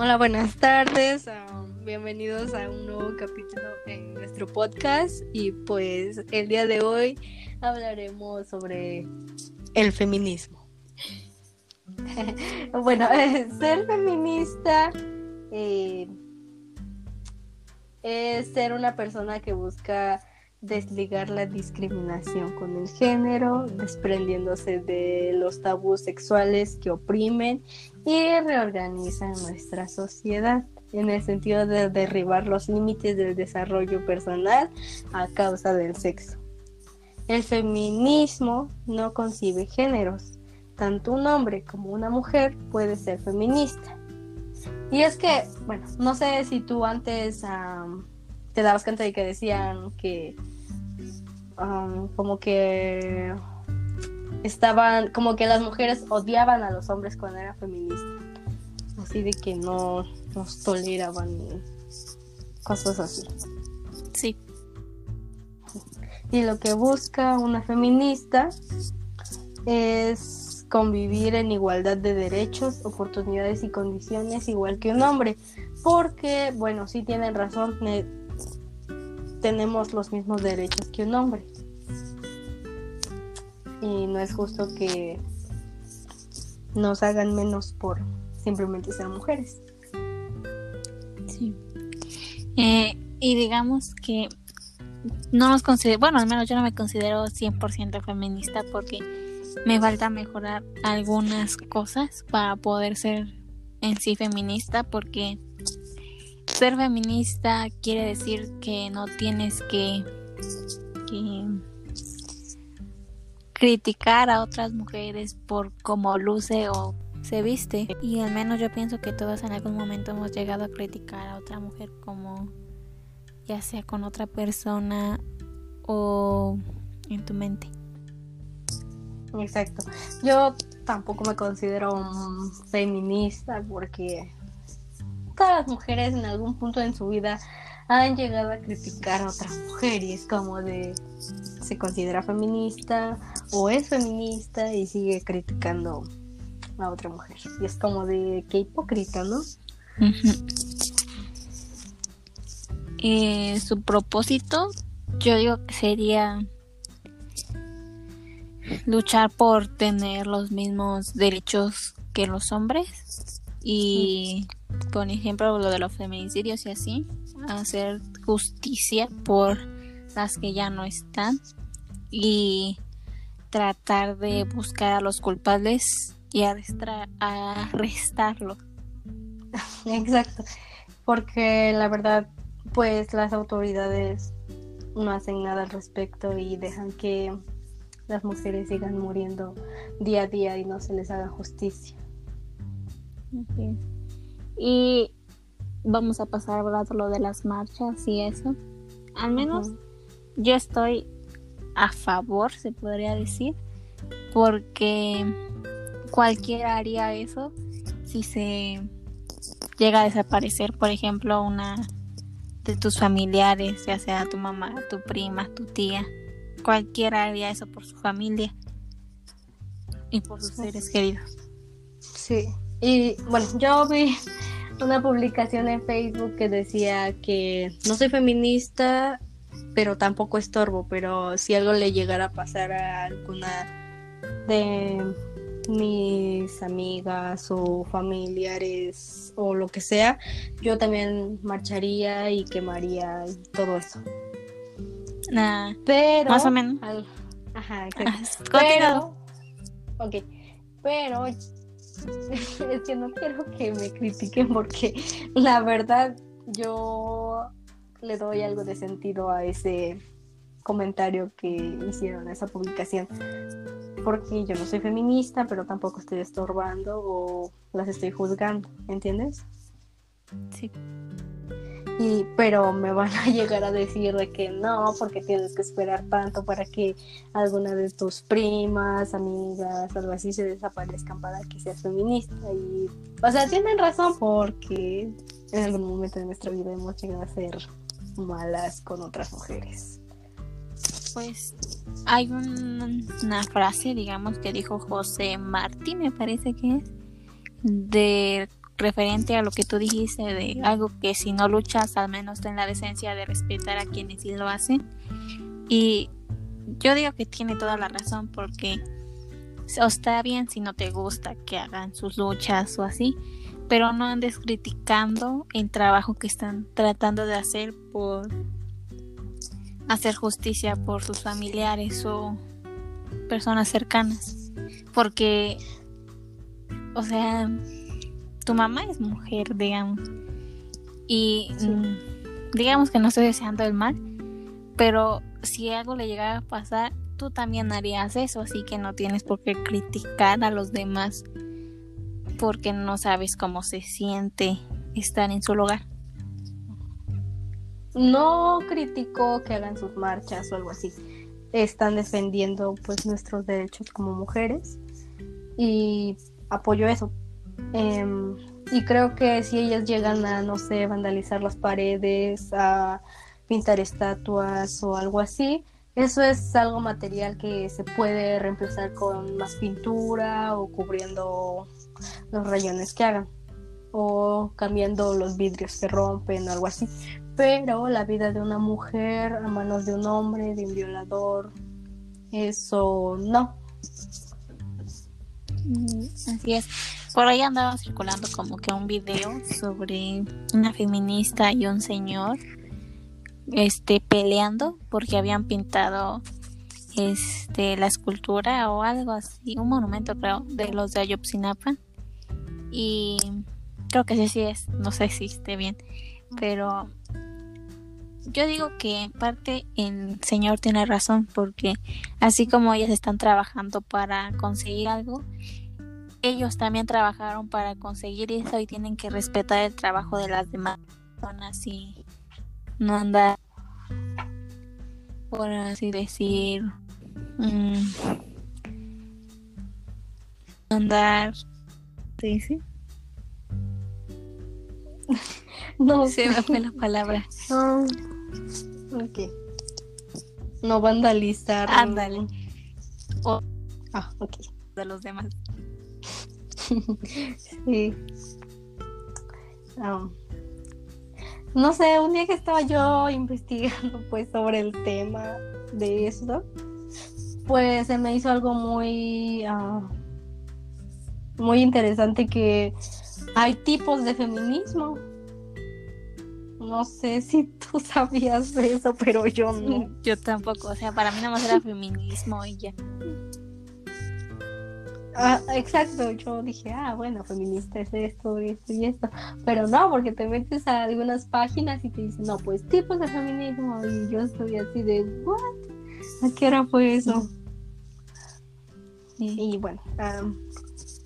Hola, buenas tardes. um, bienvenidos a un nuevo capítulo en nuestro podcast. Y pues el día de hoy hablaremos sobre el feminismo. bueno, ser feminista eh, es ser una persona que busca desligar la discriminación con el género, desprendiéndose de los tabús sexuales que oprimen y reorganizan nuestra sociedad en el sentido de derribar los límites del desarrollo personal a causa del sexo. El feminismo no concibe géneros. Tanto un hombre como una mujer puede ser feminista. Y es que, bueno, no sé si tú antes te dabas cuenta de que decían que como que estaban, como que las mujeres odiaban a los hombres cuando eran feministas. Así de que no nos toleraban cosas así. Sí. Y lo que busca una feminista es convivir en igualdad de derechos, oportunidades y condiciones igual que un hombre. Porque, bueno, sí tienen razón, ne- tenemos los mismos derechos que un hombre. Y no es justo que nos hagan menos por simplemente ser mujeres. Sí. Eh, y digamos que no nos considero, bueno, al menos yo no me considero 100% feminista porque me falta mejorar algunas cosas para poder ser en sí feminista porque ser feminista quiere decir que no tienes que, que criticar a otras mujeres por cómo luce o se viste. Y al menos yo pienso que todos en algún momento hemos llegado a criticar a otra mujer como ya sea con otra persona o en tu mente. Exacto. Yo tampoco me considero un feminista porque todas las mujeres en algún punto en su vida han llegado a criticar a otra mujer y es como de se considera feminista o es feminista y sigue criticando a otra mujer. Y es como de qué hipócrita, ¿no? Eh, su propósito, yo digo que sería luchar por tener los mismos derechos que los hombres y por ejemplo lo de los feminicidios y así hacer justicia por las que ya no están y tratar de buscar a los culpables y arrestarlos. Exacto. Porque la verdad, pues las autoridades no hacen nada al respecto y dejan que las mujeres sigan muriendo día a día y no se les haga justicia. Y vamos a pasar a hablar de lo de las marchas y eso. Al menos yo estoy a favor, se podría decir, porque cualquiera haría eso si se llega a desaparecer, por ejemplo, una de tus familiares, ya sea tu mamá, tu prima, tu tía. Cualquiera haría eso por su familia y por sus seres queridos. Sí. Y bueno, yo vi una publicación en Facebook que decía que no soy feminista, pero tampoco estorbo, pero si algo le llegara a pasar a alguna de mis amigas o familiares o lo que sea, yo también marcharía y quemaría y todo eso. Nah, Pero Más o menos. al- Ajá, exacto. ah. Pero, ok, pero es que no quiero que me critiquen porque la verdad yo le doy algo de sentido a ese comentario que hicieron, a esa publicación. Porque yo no soy feminista, pero tampoco estoy estorbando o las estoy juzgando, ¿entiendes? Sí. Y, pero me van a llegar a decir de que no, porque tienes que esperar tanto para que alguna de tus primas, amigas, algo así se desaparezcan para que seas feminista. Y, o sea, tienen razón porque en algún momento de nuestra vida hemos llegado a ser malas con otras mujeres. Pues hay un- una frase, digamos, que dijo José Martí, me parece que es, de referente a lo que tú dijiste de algo que si no luchas al menos ten la decencia de respetar a quienes sí lo hacen y yo digo que tiene toda la razón porque o está bien si no te gusta que hagan sus luchas o así pero no andes criticando el trabajo que están tratando de hacer por hacer justicia por sus familiares o personas cercanas. Porque o sea tu mamá es mujer digamos y mm, digamos que no estoy deseando el mal pero si algo le llegara a pasar tú también harías eso así que no tienes por qué criticar a los demás porque no sabes cómo se siente estar en su lugar. No critico que hagan sus marchas o algo así. Están defendiendo pues nuestros derechos como mujeres y apoyo eso. Em, y creo que si ellas llegan a, no sé, vandalizar las paredes, a pintar estatuas o algo así, eso es algo material que se puede reemplazar con más pintura o cubriendo los rayones que hagan o cambiando los vidrios que rompen o algo así. Pero la vida de una mujer a manos de un hombre, de un violador, eso no. Mm, así es. Por ahí andaba circulando como que un video sobre una feminista y un señor este peleando porque habían pintado este la escultura o algo así, un monumento creo de los de Ayotzinapa y creo que sí sí es, no sé si esté bien, pero yo digo que en parte el señor tiene razón porque así como ellas están trabajando para conseguir algo, ellos también trabajaron para conseguir eso y tienen que respetar el trabajo de las demás personas y no andar, por así decir, mm, andar, ¿sí? ¿sí? no se me fue la palabra. No. Ok. No vandalizar. Ándale. O ah, ok. De los demás. sí. Um, no sé, un día que estaba yo investigando pues sobre el tema de esto, pues se me hizo algo muy, uh, muy interesante que hay tipos de feminismo. No sé si tú sabías de eso, pero yo no. Yo tampoco, o sea, para mí nada más era feminismo y ya. Ah, exacto, yo dije, ah, bueno, feminista es esto, esto y esto, pero no, porque te metes a algunas páginas y te dicen, no, pues tipos de feminismo, y yo estoy así de, ¿what? ¿A qué hora fue eso? Y, bueno,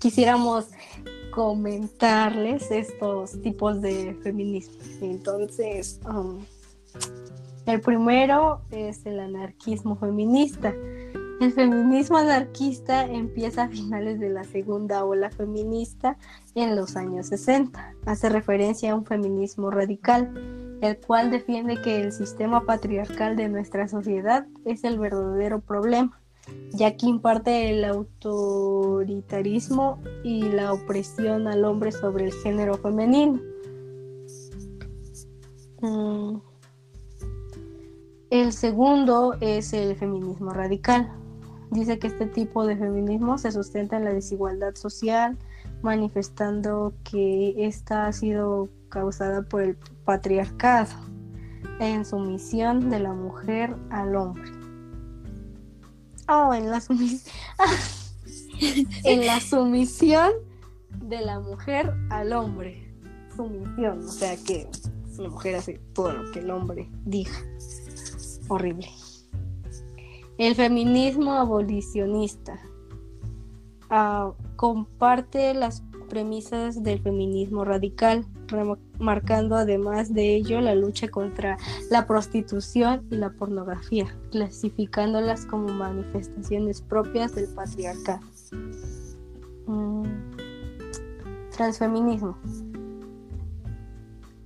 quisiéramos comentarles estos tipos de feminismo. Entonces, el primero es el anarquismo feminista el feminismo anarquista empieza a finales de la segunda ola feminista en los años 60. Hace referencia a un feminismo radical, el cual defiende que el sistema patriarcal de nuestra sociedad es el verdadero problema, ya que imparte el autoritarismo y la opresión al hombre sobre el género femenino. Mm. El segundo es el feminismo radical Dice que este tipo de feminismo se sustenta en la desigualdad social, manifestando que esta ha sido causada por el patriarcado en sumisión de la mujer al hombre. Oh, en la sumisión. en la sumisión de la mujer al hombre. Sumisión, o sea que la mujer hace todo lo que el hombre diga. Horrible. El feminismo abolicionista ah, comparte las premisas del feminismo radical, marcando además de ello la lucha contra la prostitución y la pornografía, clasificándolas como manifestaciones propias del patriarcado. Mm. Transfeminismo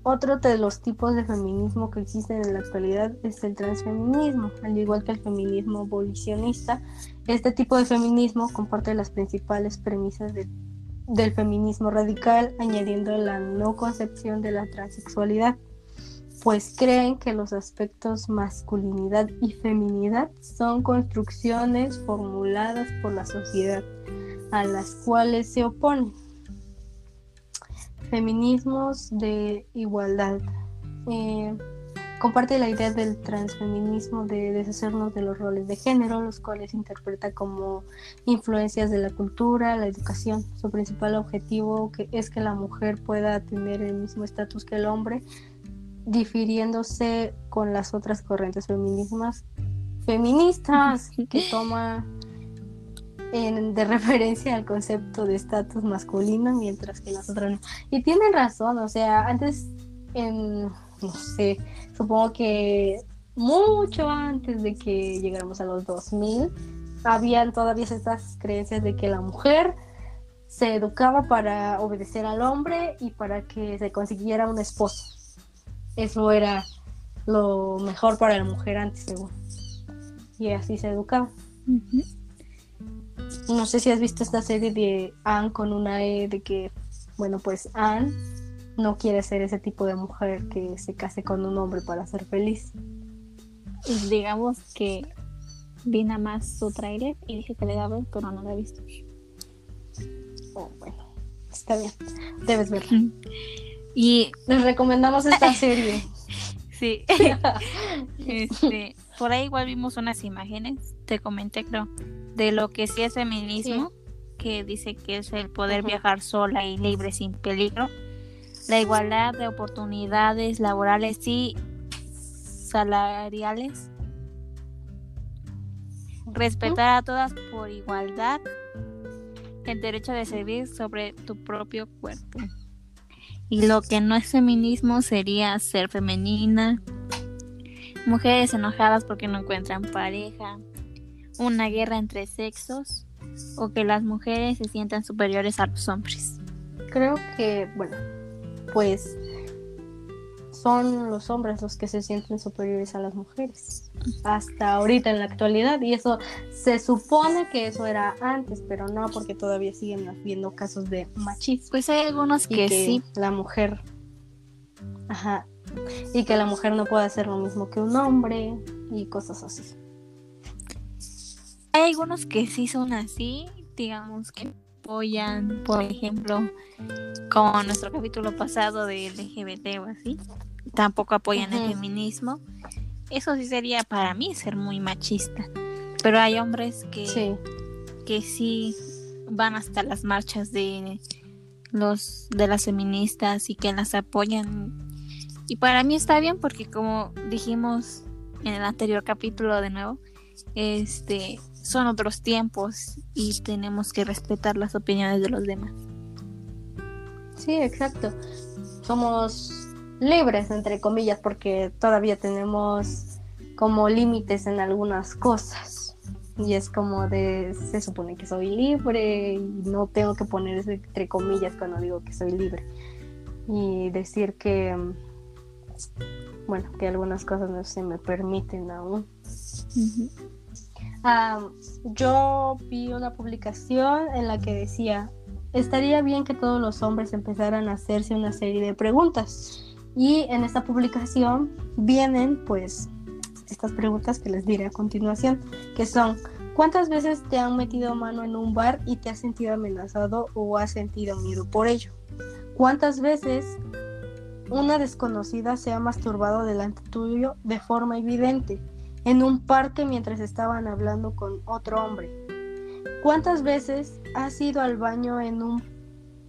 otro de los tipos de feminismo que existen en la actualidad es el transfeminismo, al igual que el feminismo abolicionista. Este tipo de feminismo comparte las principales premisas del del feminismo radical, añadiendo la no concepción de la transexualidad, pues creen que los aspectos masculinidad y feminidad son construcciones formuladas por la sociedad a las cuales se oponen. Feminismos de igualdad. Eh, comparte la idea del transfeminismo de deshacernos de los roles de género, los cuales interpreta como influencias de la cultura, la educación. Su principal objetivo es que la mujer pueda tener el mismo estatus que el hombre, difiriéndose con las otras corrientes feminismas feministas que toma de referencia al concepto de estatus masculino, mientras que las otras no. Y tienen razón, o sea, antes, en, no sé, supongo que mucho antes de que llegáramos a los 2000, habían todavía estas creencias de que la mujer se educaba para obedecer al hombre y para que se consiguiera un esposo. Eso era lo mejor para la mujer antes, según. Y así se educaba. No sé si has visto esta serie de Anne con una E de que, bueno, pues Anne no quiere ser ese tipo de mujer que se case con un hombre para ser feliz. Digamos que vi nada más su trailer y dije que le daba, pero no la he visto. Oh, bueno, está bien, debes verla. Y les recomendamos esta serie. sí. este, por ahí igual vimos unas imágenes, te comenté creo, de lo que sí es feminismo, que dice que es el poder viajar sola y libre sin peligro, la igualdad de oportunidades laborales y salariales, respetar a todas por igualdad, el derecho de servir sobre tu propio cuerpo. Y lo que no es feminismo sería ser femenina, mujeres enojadas porque no encuentran pareja, una guerra entre sexos o que las mujeres se sientan superiores a los hombres. Creo que, bueno, pues son los hombres los que se sienten superiores a las mujeres hasta ahorita en la actualidad y eso se supone que eso era antes pero no porque todavía siguen habiendo casos de machismo. Pues hay algunos que, sí. la mujer ajá y que la mujer no puede hacer lo mismo que un hombre y cosas así. Hay algunos que sí son así, digamos que apoyan, por ejemplo, como nuestro capítulo pasado de LGBT o así, tampoco apoyan el feminismo. Eso sí sería para mí ser muy machista. Pero hay hombres que sí. que sí van hasta las marchas de los de las feministas y que las apoyan. Y para mí está bien porque como dijimos en el anterior capítulo de nuevo, este son otros tiempos y tenemos que respetar las opiniones de los demás. Sí, exacto. Somos libres, entre comillas, porque todavía tenemos como límites en algunas cosas. Y es como de, se supone que soy libre y no tengo que poner entre comillas cuando digo que soy libre. Y decir que, bueno, que algunas cosas no se me permiten aún yo vi una publicación en la que decía, estaría bien que todos los hombres empezaran a hacerse una serie de preguntas. Y en esta publicación vienen pues estas preguntas que les diré a continuación, que son, ¿cuántas veces te han metido mano en un bar y te has sentido amenazado o has sentido miedo por ello? ¿Cuántas veces una desconocida se ha masturbado delante tuyo de forma evidente? En un parque mientras estaban hablando con otro hombre. ¿Cuántas veces has ido al baño en un,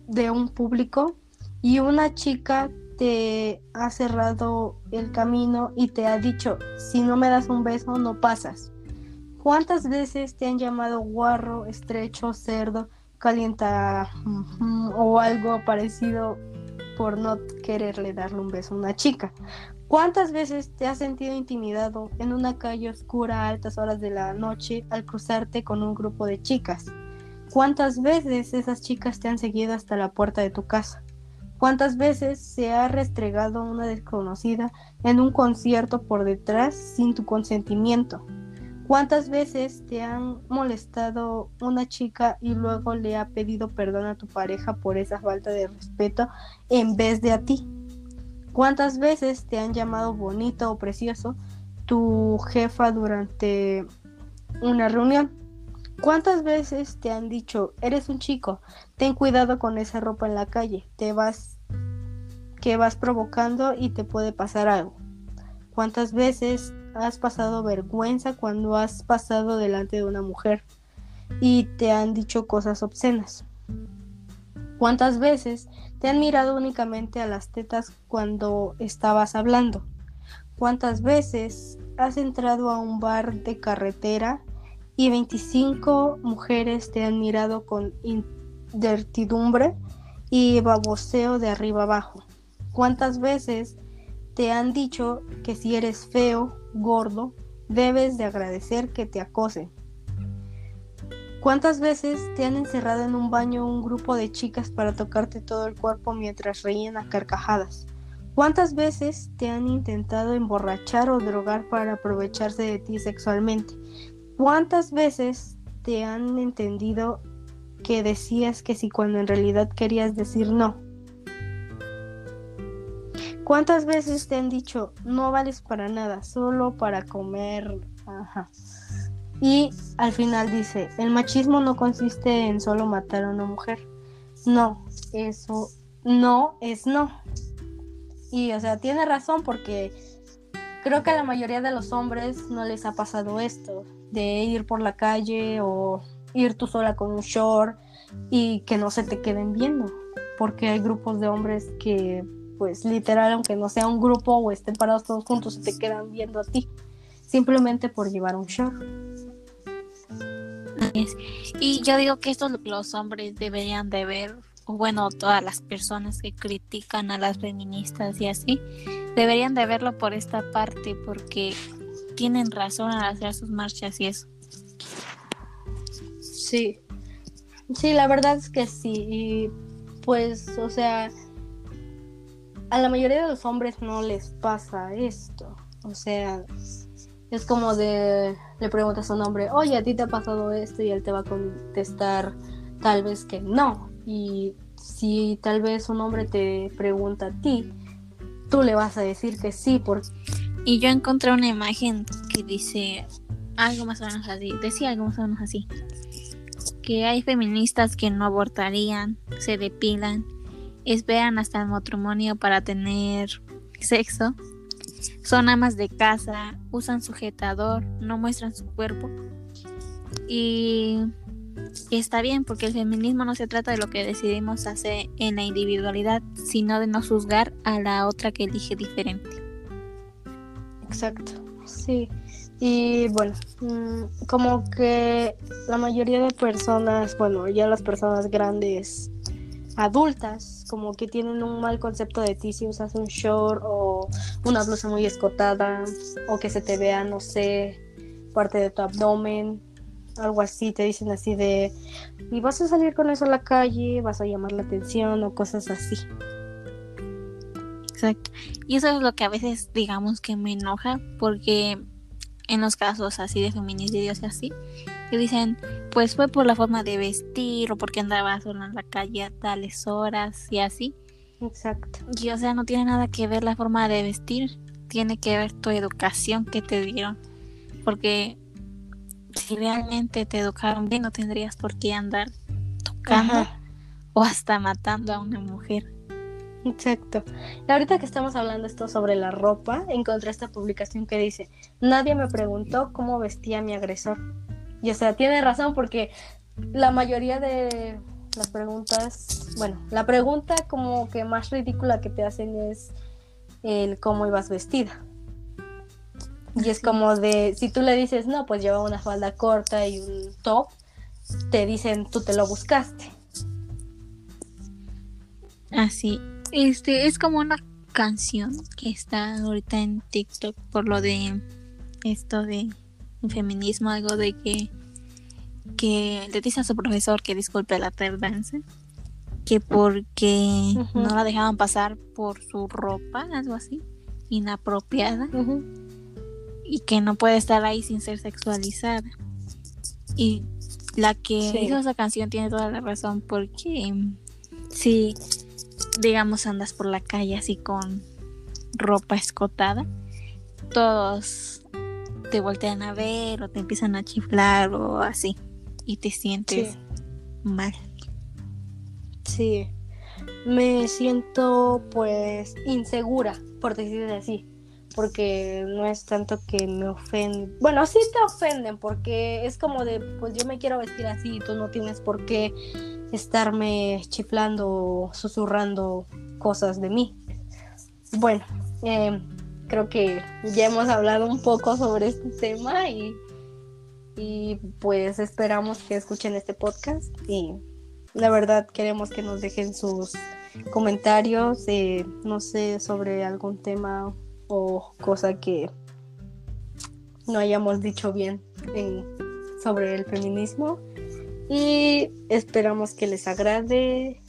de un público y una chica te ha cerrado el camino y te ha dicho, si no me das un beso, no pasas? ¿Cuántas veces te han llamado guarro, estrecho, cerdo, calienta o algo parecido por no quererle darle un beso a una chica? ¿Cuántas veces te has sentido intimidado en una calle oscura a altas horas de la noche al cruzarte con un grupo de chicas? ¿Cuántas veces esas chicas te han seguido hasta la puerta de tu casa? ¿Cuántas veces se ha restregado una desconocida en un concierto por detrás sin tu consentimiento? ¿Cuántas veces te han molestado una chica y luego le ha pedido perdón a tu pareja por esa falta de respeto en vez de a ti? ¿Cuántas veces te han llamado bonito o precioso tu jefa durante una reunión? ¿Cuántas veces te han dicho, eres un chico, ten cuidado con esa ropa en la calle, te vas que vas provocando y te puede pasar algo? ¿Cuántas veces has pasado vergüenza cuando has pasado delante de una mujer y te han dicho cosas obscenas? ¿Cuántas veces te han mirado únicamente a las tetas cuando estabas hablando? ¿Cuántas veces has entrado a un bar de carretera y 25 mujeres te han mirado con incertidumbre y baboseo de arriba abajo? ¿Cuántas veces te han dicho que si eres feo, gordo, debes de agradecer que te acosen. ¿Cuántas veces te han encerrado en un baño un grupo de chicas para tocarte todo el cuerpo mientras reían a carcajadas? ¿Cuántas veces te han intentado emborrachar o drogar para aprovecharse de ti sexualmente? ¿Cuántas veces te han entendido que decías que sí cuando en realidad querías decir no? ¿Cuántas veces te han dicho no vales para nada, solo para comer? Ajá. Y al final dice, el machismo no consiste en solo matar a una mujer. No, eso no es no. Y o sea, tiene razón porque creo que a la mayoría de los hombres no les ha pasado esto, de ir por la calle o ir tú sola con un short y que no se te queden viendo, porque hay grupos de hombres que pues literal, aunque no sea un grupo o estén parados todos juntos, se te quedan viendo a ti, simplemente por llevar un short. Y yo digo que esto los hombres deberían de ver, o bueno, todas las personas que critican a las feministas y así, deberían de verlo por esta parte, porque tienen razón al hacer sus marchas y eso. Sí, sí, la verdad es que sí, y pues, o sea, a la mayoría de los hombres no les pasa esto. O sea, es como de, le preguntas a un hombre, oye, a ti te ha pasado esto y él te va a contestar tal vez que no. Y si tal vez un hombre te pregunta a ti, tú le vas a decir que sí. Porque... Y yo encontré una imagen que dice algo más o menos así, decía algo más o menos así, que hay feministas que no abortarían, se depilan esperan hasta el matrimonio para tener sexo, son amas de casa, usan sujetador, no muestran su cuerpo. Y, está bien, porque el feminismo no se trata de lo que decidimos hacer en la individualidad, sino de no juzgar a la otra que elige diferente. Exacto, sí. Y bueno, mm, como que la mayoría de personas, bueno, ya las personas grandes adultas como que tienen un mal concepto de ti si usas un short o una blusa muy escotada o que se te vea, no sé, parte de tu abdomen, algo así, te dicen así de, y vas a salir con eso a la calle, vas a llamar la atención o cosas así. Exacto. Y eso es lo que a veces digamos que me enoja porque en los casos así de feminicidios y así, que dicen, pues fue por la forma de vestir o porque andaba sola en la calle a tales horas y así. Exacto. Y o sea, no tiene nada que ver la forma de vestir, tiene que ver tu educación que te dieron. Porque si realmente te educaron bien, no tendrías por qué andar tocando o hasta matando a una mujer. Exacto. ahorita que estamos hablando esto sobre la ropa, encontré esta publicación que dice, nadie me preguntó cómo vestía mi agresor. Y o sea, tiene razón porque la mayoría de las preguntas, bueno, la pregunta como que más ridícula que te hacen es el cómo ibas vestida. Y es como de, si tú le dices, no, pues lleva una falda corta y un top, te dicen, tú te lo buscaste. Así, este es como una canción que está ahorita en TikTok por lo de esto de feminismo, algo de que que le dice a su profesor que disculpe la tardanza, que porque no la dejaban pasar por su ropa, algo así, inapropiada. y que no puede estar ahí sin ser sexualizada. Y la que hizo esa canción tiene toda la razón porque si digamos andas por la calle así con ropa escotada, todos te voltean a ver o te empiezan a chiflar o así y te sientes mal. Sí, me siento pues insegura, por decirlo así, porque no es tanto que me ofenden, bueno, sí te ofenden porque es como de, pues yo me quiero vestir así y tú no tienes por qué estarme chiflando o susurrando cosas de mí. Bueno, eh, creo que ya hemos hablado un poco sobre este tema y, y pues esperamos que escuchen este podcast y la verdad queremos que nos dejen sus comentarios, eh, no sé, sobre algún tema o cosa que no hayamos dicho bien sobre el feminismo. Y esperamos que les agrade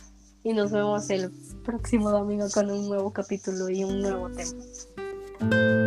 y nos vemos el próximo domingo con un nuevo capítulo y un nuevo tema. thank you